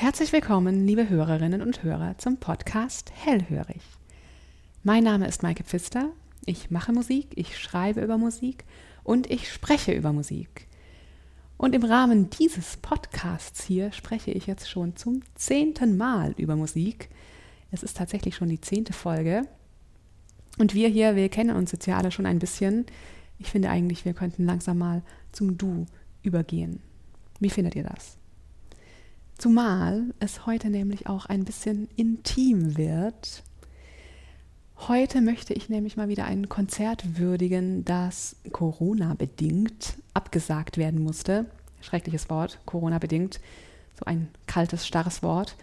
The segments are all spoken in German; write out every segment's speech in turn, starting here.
Herzlich willkommen, liebe Hörerinnen und Hörer, zum Podcast Hellhörig. Mein Name ist Maike Pfister. Ich mache Musik, ich schreibe über Musik und ich spreche über Musik. Und im Rahmen dieses Podcasts hier spreche ich jetzt schon zum zehnten Mal über Musik. Es ist tatsächlich schon die zehnte Folge. Und wir hier, wir kennen uns jetzt ja alle schon ein bisschen. Ich finde eigentlich, wir könnten langsam mal zum Du übergehen. Wie findet ihr das? Zumal es heute nämlich auch ein bisschen intim wird. Heute möchte ich nämlich mal wieder ein Konzert würdigen, das Corona-bedingt abgesagt werden musste. Schreckliches Wort, Corona-bedingt. So ein kaltes, starres Wort.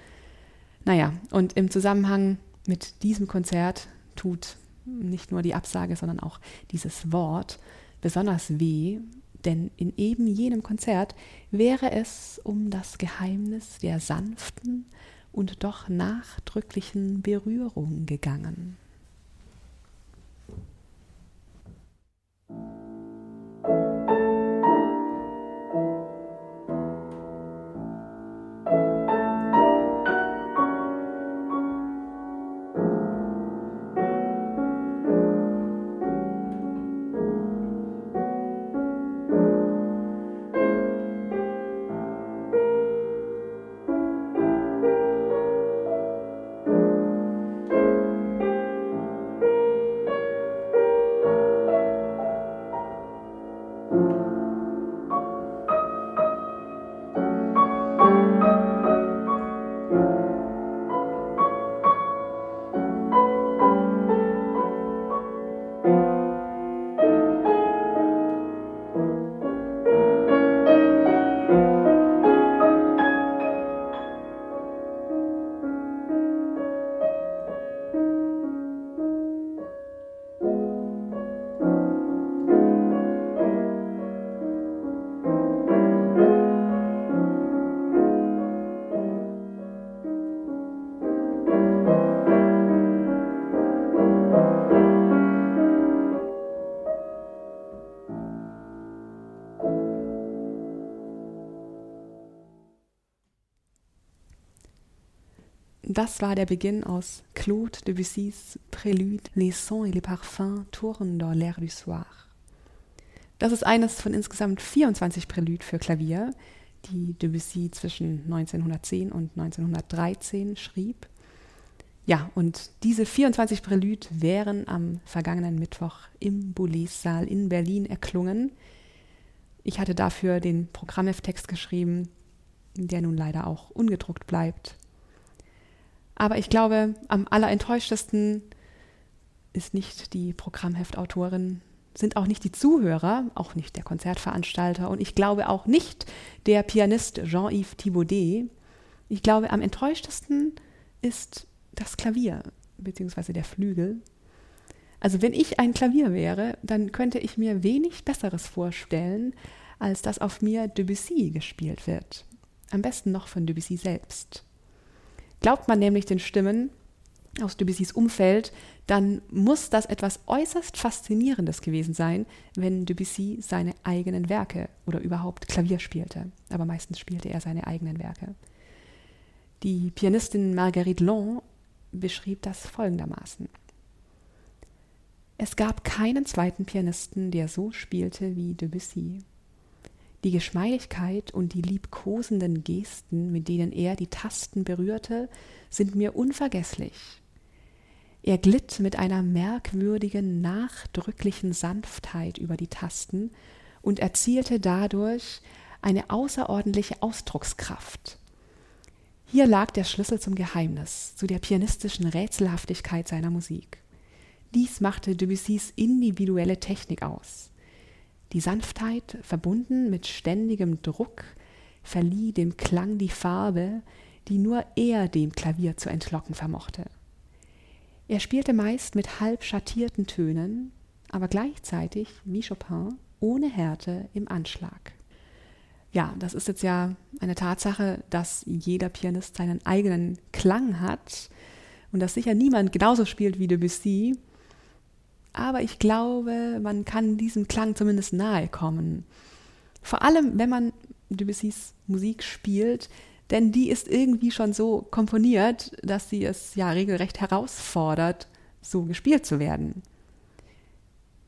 Naja, und im Zusammenhang mit diesem Konzert tut nicht nur die Absage, sondern auch dieses Wort besonders weh, denn in eben jenem Konzert wäre es um das Geheimnis der sanften und doch nachdrücklichen Berührung gegangen. Das war der Beginn aus Claude Debussys Prélude Les sons et les parfums tournent dans l'air du soir. Das ist eines von insgesamt 24 Préludes für Klavier, die Debussy zwischen 1910 und 1913 schrieb. Ja, und diese 24 Préludes wären am vergangenen Mittwoch im Boulez-Saal in Berlin erklungen. Ich hatte dafür den Programmheft-Text geschrieben, der nun leider auch ungedruckt bleibt. Aber ich glaube, am allerenttäuschtesten ist nicht die Programmheftautorin, sind auch nicht die Zuhörer, auch nicht der Konzertveranstalter und ich glaube auch nicht der Pianist Jean-Yves Thibaudet. Ich glaube, am enttäuschtesten ist das Klavier bzw. der Flügel. Also wenn ich ein Klavier wäre, dann könnte ich mir wenig Besseres vorstellen, als dass auf mir Debussy gespielt wird. Am besten noch von Debussy selbst. Glaubt man nämlich den Stimmen aus Debussys Umfeld, dann muss das etwas äußerst Faszinierendes gewesen sein, wenn Debussy seine eigenen Werke oder überhaupt Klavier spielte. Aber meistens spielte er seine eigenen Werke. Die Pianistin Marguerite Long beschrieb das folgendermaßen. Es gab keinen zweiten Pianisten, der so spielte wie Debussy. Die Geschmeidigkeit und die liebkosenden Gesten, mit denen er die Tasten berührte, sind mir unvergesslich. Er glitt mit einer merkwürdigen, nachdrücklichen Sanftheit über die Tasten und erzielte dadurch eine außerordentliche Ausdruckskraft. Hier lag der Schlüssel zum Geheimnis, zu der pianistischen Rätselhaftigkeit seiner Musik. Dies machte Debussys individuelle Technik aus. Die Sanftheit, verbunden mit ständigem Druck, verlieh dem Klang die Farbe, die nur er dem Klavier zu entlocken vermochte. Er spielte meist mit halb schattierten Tönen, aber gleichzeitig, wie Chopin, ohne Härte im Anschlag. Ja, das ist jetzt ja eine Tatsache, dass jeder Pianist seinen eigenen Klang hat und dass sicher niemand genauso spielt wie Debussy, aber ich glaube, man kann diesem Klang zumindest nahe kommen. Vor allem, wenn man Debussys Musik spielt, denn die ist irgendwie schon so komponiert, dass sie es ja regelrecht herausfordert, so gespielt zu werden.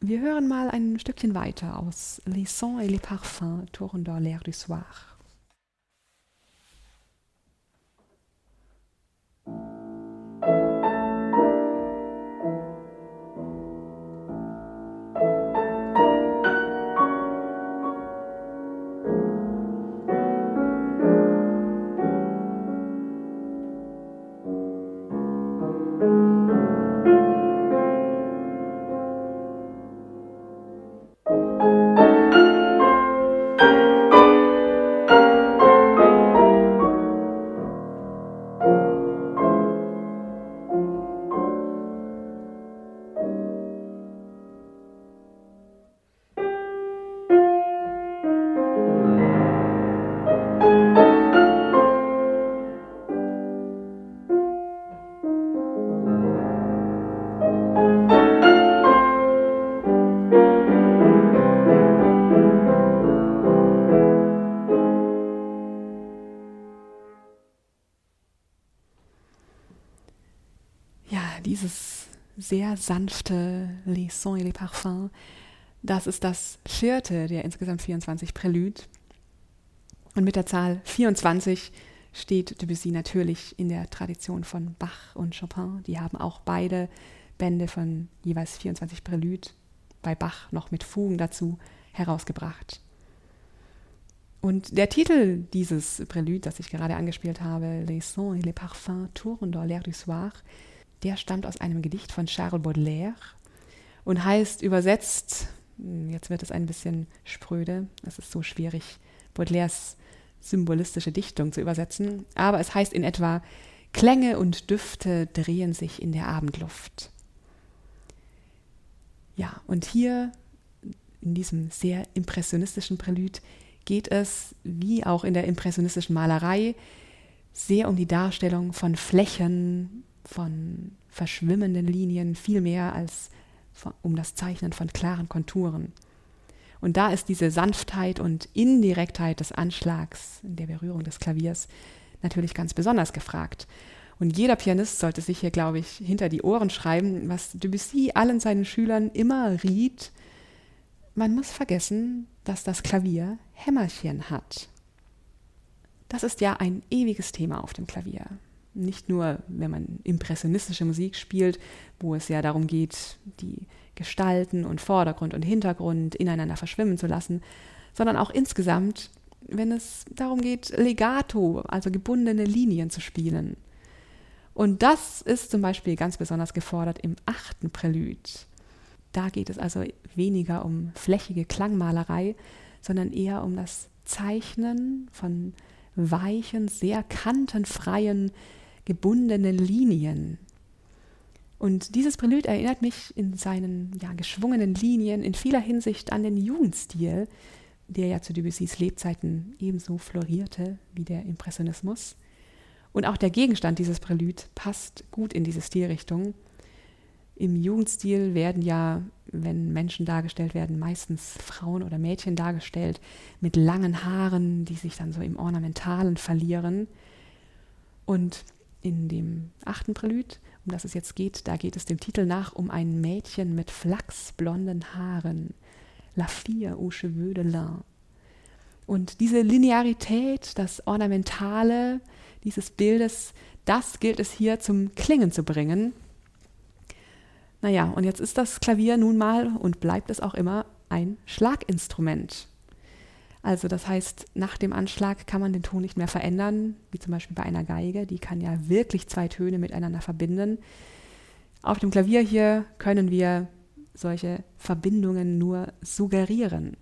Wir hören mal ein Stückchen weiter aus Les Sons et les Parfums, Tourne dans l'air du soir. Dieses sehr sanfte Les Sons et les Parfums, das ist das vierte der insgesamt 24 Prälude. Und mit der Zahl 24 steht Debussy natürlich in der Tradition von Bach und Chopin. Die haben auch beide Bände von jeweils 24 Prälude, bei Bach noch mit Fugen dazu, herausgebracht. Und der Titel dieses Prälude, das ich gerade angespielt habe, Les Sons et les Parfums tournent dans l'air du soir, der stammt aus einem Gedicht von Charles Baudelaire und heißt übersetzt, hm, jetzt wird es ein bisschen spröde, es ist so schwierig, Baudelaires symbolistische Dichtung zu übersetzen, aber es heißt in etwa, Klänge und Düfte drehen sich in der Abendluft. Ja, und hier in diesem sehr impressionistischen Prälude geht es, wie auch in der impressionistischen Malerei, sehr um die Darstellung von Flächen, von verschwimmenden Linien viel mehr als um das Zeichnen von klaren Konturen. Und da ist diese Sanftheit und Indirektheit des Anschlags in der Berührung des Klaviers natürlich ganz besonders gefragt. Und jeder Pianist sollte sich hier, glaube ich, hinter die Ohren schreiben, was Debussy allen seinen Schülern immer riet. Man muss vergessen, dass das Klavier Hämmerchen hat. Das ist ja ein ewiges Thema auf dem Klavier nicht nur, wenn man impressionistische Musik spielt, wo es ja darum geht, die Gestalten und Vordergrund und Hintergrund ineinander verschwimmen zu lassen, sondern auch insgesamt, wenn es darum geht, Legato, also gebundene Linien zu spielen. Und das ist zum Beispiel ganz besonders gefordert im achten Prälude. Da geht es also weniger um flächige Klangmalerei, sondern eher um das Zeichnen von weichen, sehr kantenfreien gebundene Linien. Und dieses Prälude erinnert mich in seinen ja, geschwungenen Linien in vieler Hinsicht an den Jugendstil, der ja zu Debussys Lebzeiten ebenso florierte wie der Impressionismus. Und auch der Gegenstand dieses Prälude passt gut in diese Stilrichtung. Im Jugendstil werden ja, wenn Menschen dargestellt werden, meistens Frauen oder Mädchen dargestellt mit langen Haaren, die sich dann so im Ornamentalen verlieren. Und in dem achten Prälude, um das es jetzt geht, da geht es dem Titel nach um ein Mädchen mit flachsblonden Haaren. La fille aux cheveux de lin. Und diese Linearität, das Ornamentale dieses Bildes, das gilt es hier zum Klingen zu bringen. Naja, und jetzt ist das Klavier nun mal und bleibt es auch immer ein Schlaginstrument. Also das heißt, nach dem Anschlag kann man den Ton nicht mehr verändern, wie zum Beispiel bei einer Geige, die kann ja wirklich zwei Töne miteinander verbinden. Auf dem Klavier hier können wir solche Verbindungen nur suggerieren.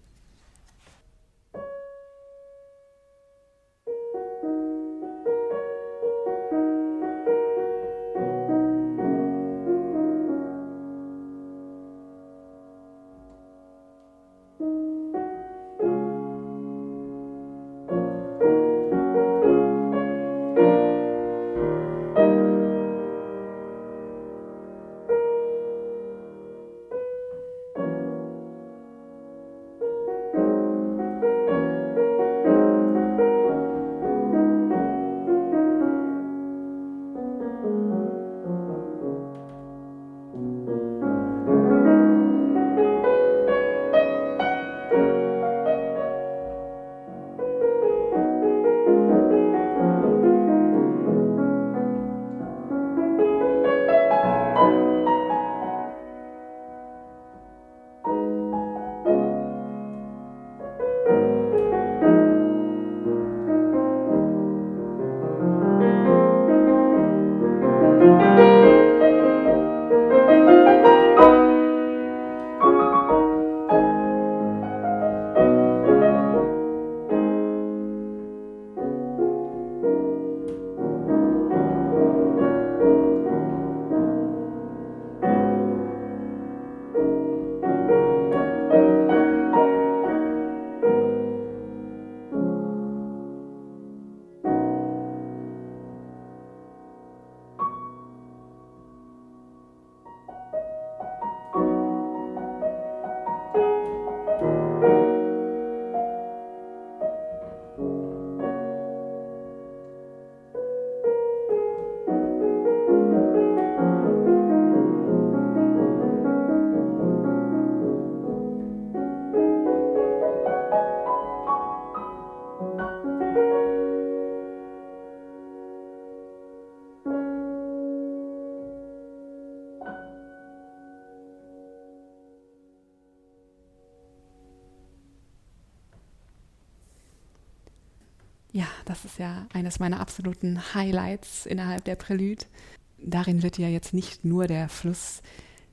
Ist ja eines meiner absoluten Highlights innerhalb der Prelude. Darin wird ja jetzt nicht nur der Fluss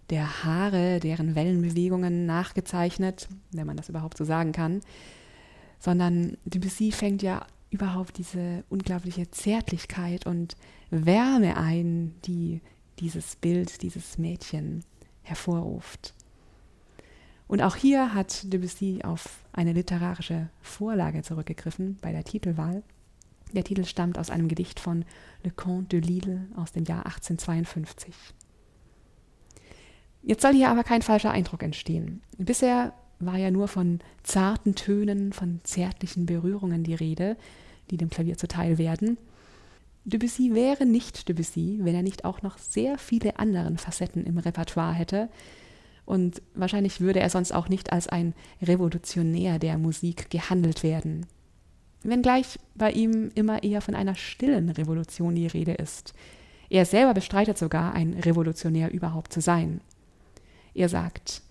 der Haare, deren Wellenbewegungen nachgezeichnet, wenn man das überhaupt so sagen kann, sondern Debussy fängt ja überhaupt diese unglaubliche Zärtlichkeit und Wärme ein, die dieses Bild, dieses Mädchen hervorruft. Und auch hier hat Debussy auf eine literarische Vorlage zurückgegriffen bei der Titelwahl. Der Titel stammt aus einem Gedicht von Le Comte de Lille aus dem Jahr 1852. Jetzt soll hier aber kein falscher Eindruck entstehen. Bisher war ja nur von zarten Tönen, von zärtlichen Berührungen die Rede, die dem Klavier zuteil werden. Debussy wäre nicht Debussy, wenn er nicht auch noch sehr viele andere Facetten im Repertoire hätte. Und wahrscheinlich würde er sonst auch nicht als ein Revolutionär der Musik gehandelt werden. Wenngleich bei ihm immer eher von einer stillen Revolution die Rede ist. Er selber bestreitet sogar, ein Revolutionär überhaupt zu sein. Er sagt,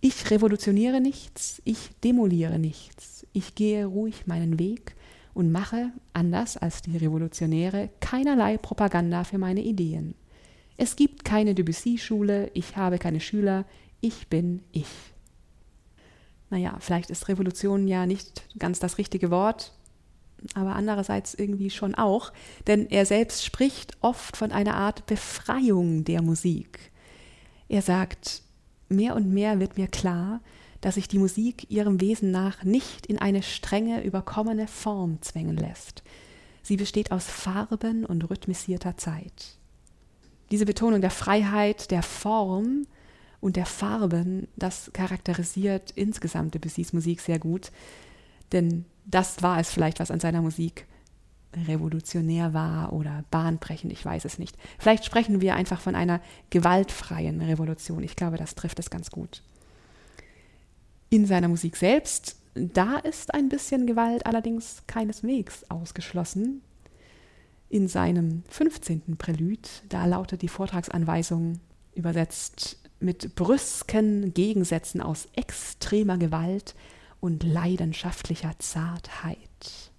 ich revolutioniere nichts, ich demoliere nichts, ich gehe ruhig meinen Weg und mache, anders als die Revolutionäre, keinerlei Propaganda für meine Ideen. Es gibt keine Debussy-Schule, ich habe keine Schüler, ich bin ich. Naja, vielleicht ist Revolution ja nicht ganz das richtige Wort, aber andererseits irgendwie schon auch, denn er selbst spricht oft von einer Art Befreiung der Musik. Er sagt, mehr und mehr wird mir klar, dass sich die Musik ihrem Wesen nach nicht in eine strenge, überkommene Form zwängen lässt. Sie besteht aus Farben und rhythmisierter Zeit. Diese Betonung der Freiheit, der Form und der Farben, das charakterisiert insgesamt Debussys Musik sehr gut, denn das war es vielleicht, was an seiner Musik revolutionär war oder bahnbrechend, ich weiß es nicht. Vielleicht sprechen wir einfach von einer gewaltfreien Revolution. Ich glaube, das trifft es ganz gut. In seiner Musik selbst, da ist ein bisschen Gewalt allerdings keineswegs ausgeschlossen. In seinem 15. Prälud, da lautet die Vortragsanweisung übersetzt mit brüsken Gegensätzen aus extremer Gewalt und leidenschaftlicher Zartheit.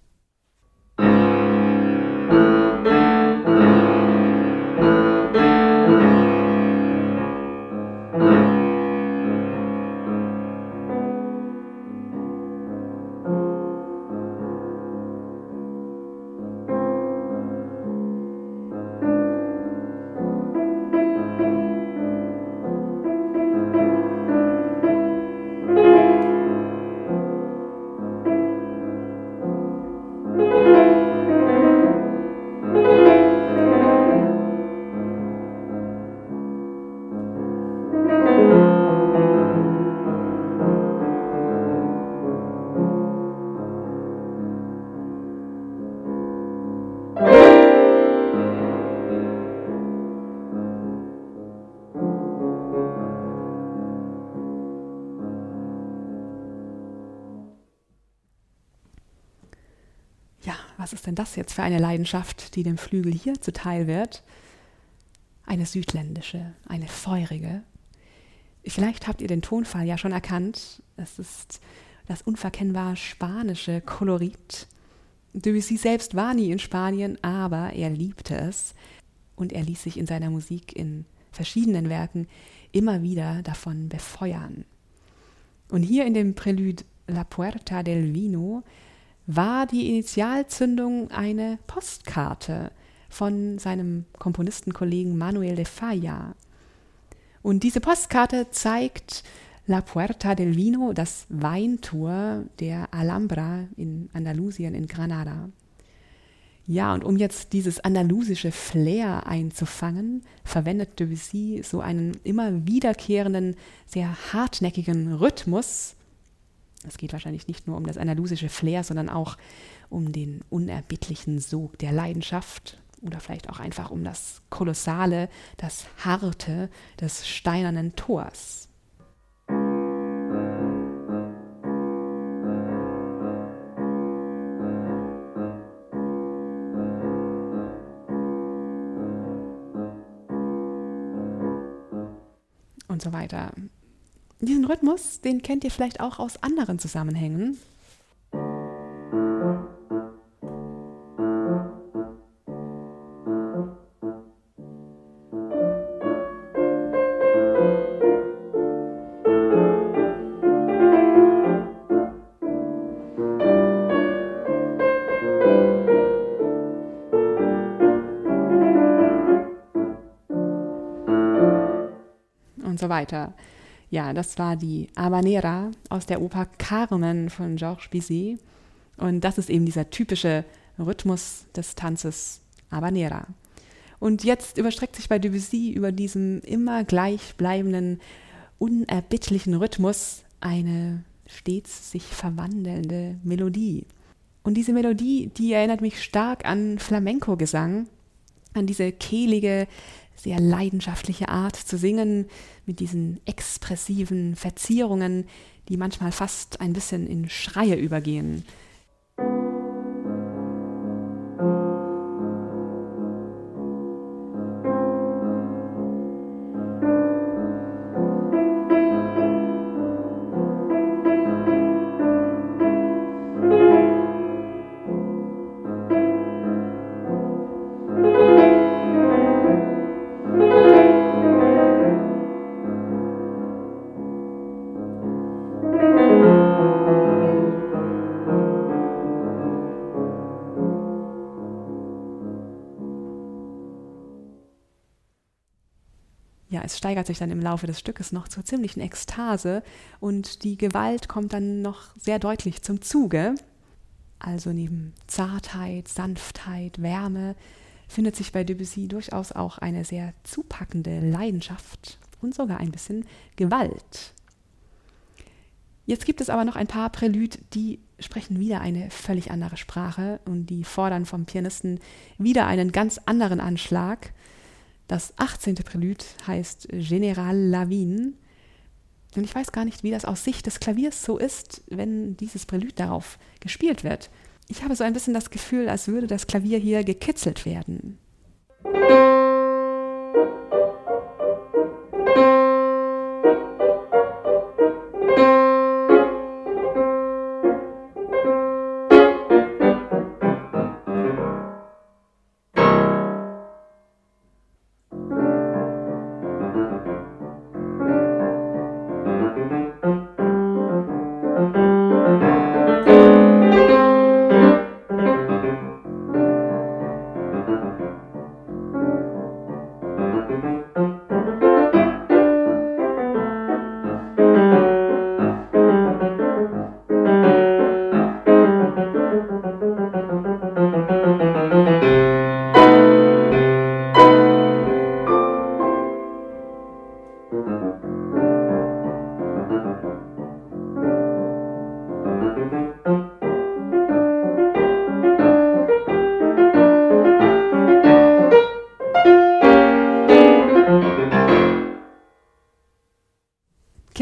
Was ist denn das jetzt für eine Leidenschaft, die dem Flügel hier zuteil wird? Eine südländische, eine feurige. Vielleicht habt ihr den Tonfall ja schon erkannt. Es ist das unverkennbar spanische Kolorit. Debussy selbst war nie in Spanien, aber er liebte es und er ließ sich in seiner Musik in verschiedenen Werken immer wieder davon befeuern. Und hier in dem Prälude La Puerta del Vino war die Initialzündung eine Postkarte von seinem Komponistenkollegen Manuel de Falla. Und diese Postkarte zeigt La Puerta del Vino, das Weintor der Alhambra in Andalusien in Granada. Ja, und um jetzt dieses andalusische Flair einzufangen, verwendet Debussy so einen immer wiederkehrenden, sehr hartnäckigen Rhythmus, es geht wahrscheinlich nicht nur um das andalusische Flair, sondern auch um den unerbittlichen Sog der Leidenschaft oder vielleicht auch einfach um das Kolossale, das Harte des steinernen Tors. und so weiter diesen Rhythmus, den kennt ihr vielleicht auch aus anderen Zusammenhängen. und so weiter. Ja, das war die Habanera aus der Oper Carmen von Georges Bizet. Und das ist eben dieser typische Rhythmus des Tanzes Habanera. Und jetzt überstreckt sich bei Debussy über diesem immer gleichbleibenden, unerbittlichen Rhythmus eine stets sich verwandelnde Melodie. Und diese Melodie, die erinnert mich stark an Flamenco-Gesang, an diese kehlige, sehr leidenschaftliche Art zu singen, mit diesen expressiven Verzierungen, die manchmal fast ein bisschen in Schreie übergehen. Es steigert sich dann im Laufe des Stückes noch zur ziemlichen Ekstase und die Gewalt kommt dann noch sehr deutlich zum Zuge. Also neben Zartheit, Sanftheit, Wärme findet sich bei Debussy durchaus auch eine sehr zupackende Leidenschaft und sogar ein bisschen Gewalt. Jetzt gibt es aber noch ein paar Prälude, die sprechen wieder eine völlig andere Sprache und die fordern vom Pianisten wieder einen ganz anderen Anschlag. Das 18. Prälude heißt General Lavigne. Und ich weiß gar nicht, wie das aus Sicht des Klaviers so ist, wenn dieses Prälude darauf gespielt wird. Ich habe so ein bisschen das Gefühl, als würde das Klavier hier gekitzelt werden.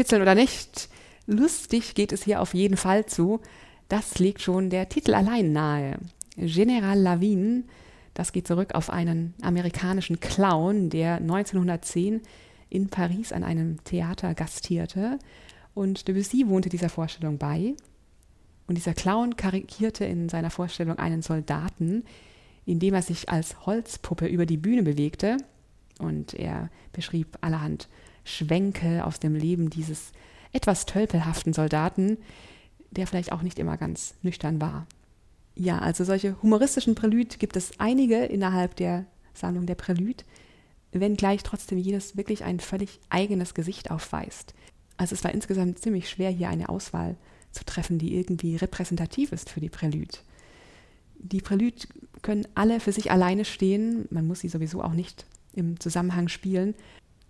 Kitzeln oder nicht, lustig geht es hier auf jeden Fall zu. Das legt schon der Titel allein nahe. General Lavigne, das geht zurück auf einen amerikanischen Clown, der 1910 in Paris an einem Theater gastierte. Und Debussy wohnte dieser Vorstellung bei. Und dieser Clown karikierte in seiner Vorstellung einen Soldaten, indem er sich als Holzpuppe über die Bühne bewegte. Und er beschrieb allerhand Schwenke aus dem Leben dieses etwas tölpelhaften Soldaten, der vielleicht auch nicht immer ganz nüchtern war. Ja, also solche humoristischen Prälüde gibt es einige innerhalb der Sammlung der Prälüde, wenngleich trotzdem jedes wirklich ein völlig eigenes Gesicht aufweist. Also es war insgesamt ziemlich schwer, hier eine Auswahl zu treffen, die irgendwie repräsentativ ist für die Prälüde. Die Prälüde können alle für sich alleine stehen, man muss sie sowieso auch nicht im Zusammenhang spielen,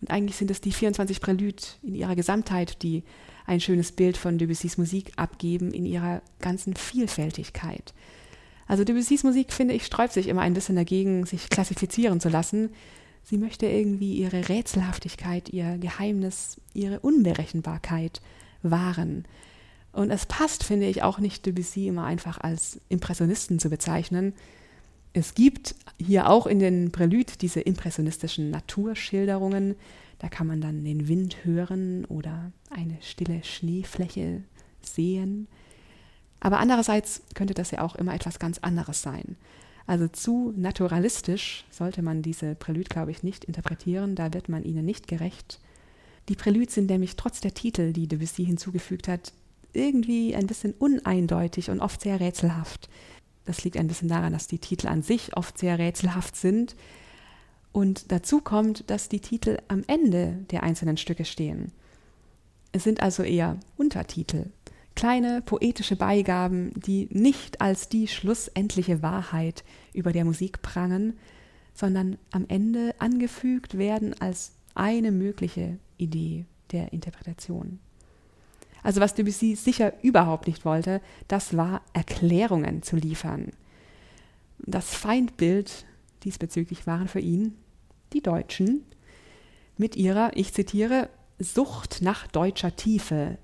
und eigentlich sind es die 24 Prälüde in ihrer Gesamtheit, die ein schönes Bild von Debussys Musik abgeben in ihrer ganzen Vielfältigkeit. Also Debussys Musik, finde ich, sträubt sich immer ein bisschen dagegen, sich klassifizieren zu lassen. Sie möchte irgendwie ihre Rätselhaftigkeit, ihr Geheimnis, ihre Unberechenbarkeit wahren. Und es passt, finde ich, auch nicht Debussy immer einfach als Impressionisten zu bezeichnen, es gibt hier auch in den Prälüde diese impressionistischen Naturschilderungen. Da kann man dann den Wind hören oder eine stille Schneefläche sehen. Aber andererseits könnte das ja auch immer etwas ganz anderes sein. Also zu naturalistisch sollte man diese Prälüde, glaube ich, nicht interpretieren, da wird man ihnen nicht gerecht. Die Prälüde sind nämlich trotz der Titel, die Debussy hinzugefügt hat, irgendwie ein bisschen uneindeutig und oft sehr rätselhaft. Das liegt ein bisschen daran, dass die Titel an sich oft sehr rätselhaft sind. Und dazu kommt, dass die Titel am Ende der einzelnen Stücke stehen. Es sind also eher Untertitel, kleine poetische Beigaben, die nicht als die schlussendliche Wahrheit über der Musik prangen, sondern am Ende angefügt werden als eine mögliche Idee der Interpretation. Also was Debussy sicher überhaupt nicht wollte, das war Erklärungen zu liefern. Das Feindbild diesbezüglich waren für ihn die Deutschen mit ihrer, ich zitiere, Sucht nach deutscher Tiefe,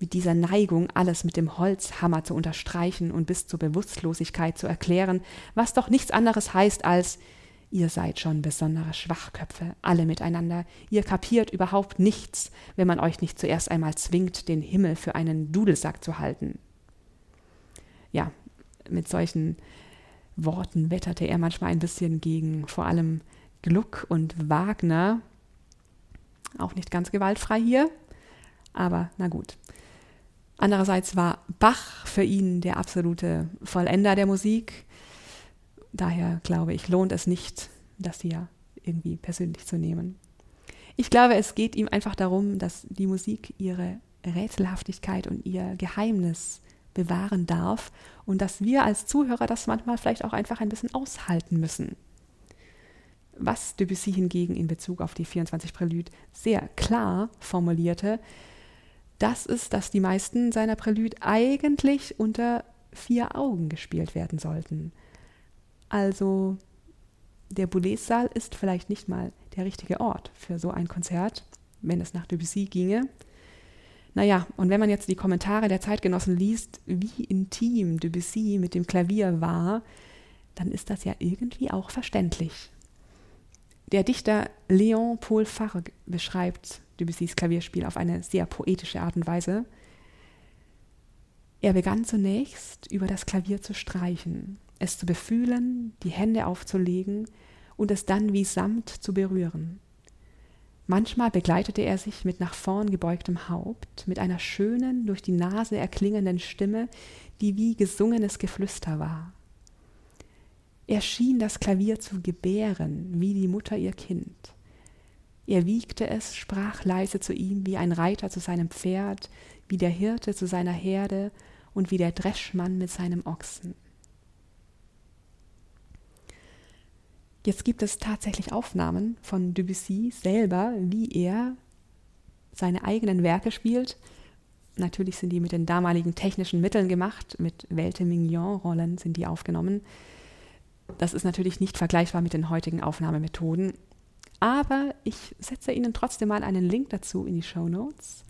mit dieser Neigung, alles mit dem Holzhammer zu unterstreichen und bis zur Bewusstlosigkeit zu erklären, was doch nichts anderes heißt als Ihr seid schon besondere Schwachköpfe, alle miteinander. Ihr kapiert überhaupt nichts, wenn man euch nicht zuerst einmal zwingt, den Himmel für einen Dudelsack zu halten. Ja, mit solchen Worten wetterte er manchmal ein bisschen gegen vor allem Gluck und Wagner. Auch nicht ganz gewaltfrei hier, aber na gut. Andererseits war Bach für ihn der absolute Vollender der Musik. Daher glaube ich, lohnt es nicht, das hier irgendwie persönlich zu nehmen. Ich glaube, es geht ihm einfach darum, dass die Musik ihre Rätselhaftigkeit und ihr Geheimnis bewahren darf und dass wir als Zuhörer das manchmal vielleicht auch einfach ein bisschen aushalten müssen. Was Debussy hingegen in Bezug auf die 24 Prälüde sehr klar formulierte, das ist, dass die meisten seiner Prälüde eigentlich unter vier Augen gespielt werden sollten. Also der Boulez-Saal ist vielleicht nicht mal der richtige Ort für so ein Konzert, wenn es nach Debussy ginge. Naja, und wenn man jetzt die Kommentare der Zeitgenossen liest, wie intim Debussy mit dem Klavier war, dann ist das ja irgendwie auch verständlich. Der Dichter Léon Paul Fargue beschreibt Debussys Klavierspiel auf eine sehr poetische Art und Weise. Er begann zunächst über das Klavier zu streichen, es zu befühlen, die Hände aufzulegen und es dann wie Samt zu berühren. Manchmal begleitete er sich mit nach vorn gebeugtem Haupt, mit einer schönen, durch die Nase erklingenden Stimme, die wie gesungenes Geflüster war. Er schien das Klavier zu gebären, wie die Mutter ihr Kind. Er wiegte es, sprach leise zu ihm wie ein Reiter zu seinem Pferd, wie der Hirte zu seiner Herde und wie der Dreschmann mit seinem Ochsen. Jetzt gibt es tatsächlich Aufnahmen von Debussy selber, wie er seine eigenen Werke spielt. Natürlich sind die mit den damaligen technischen Mitteln gemacht, mit Welte Mignon-Rollen sind die aufgenommen. Das ist natürlich nicht vergleichbar mit den heutigen Aufnahmemethoden. Aber ich setze Ihnen trotzdem mal einen Link dazu in die Show Notes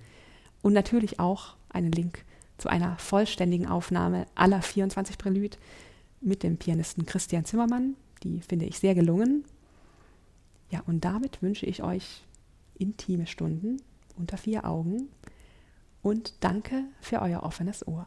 und natürlich auch einen Link zu einer vollständigen Aufnahme aller 24 Prälüde mit dem Pianisten Christian Zimmermann. Die finde ich sehr gelungen. Ja, und damit wünsche ich euch intime Stunden unter vier Augen und danke für euer offenes Ohr.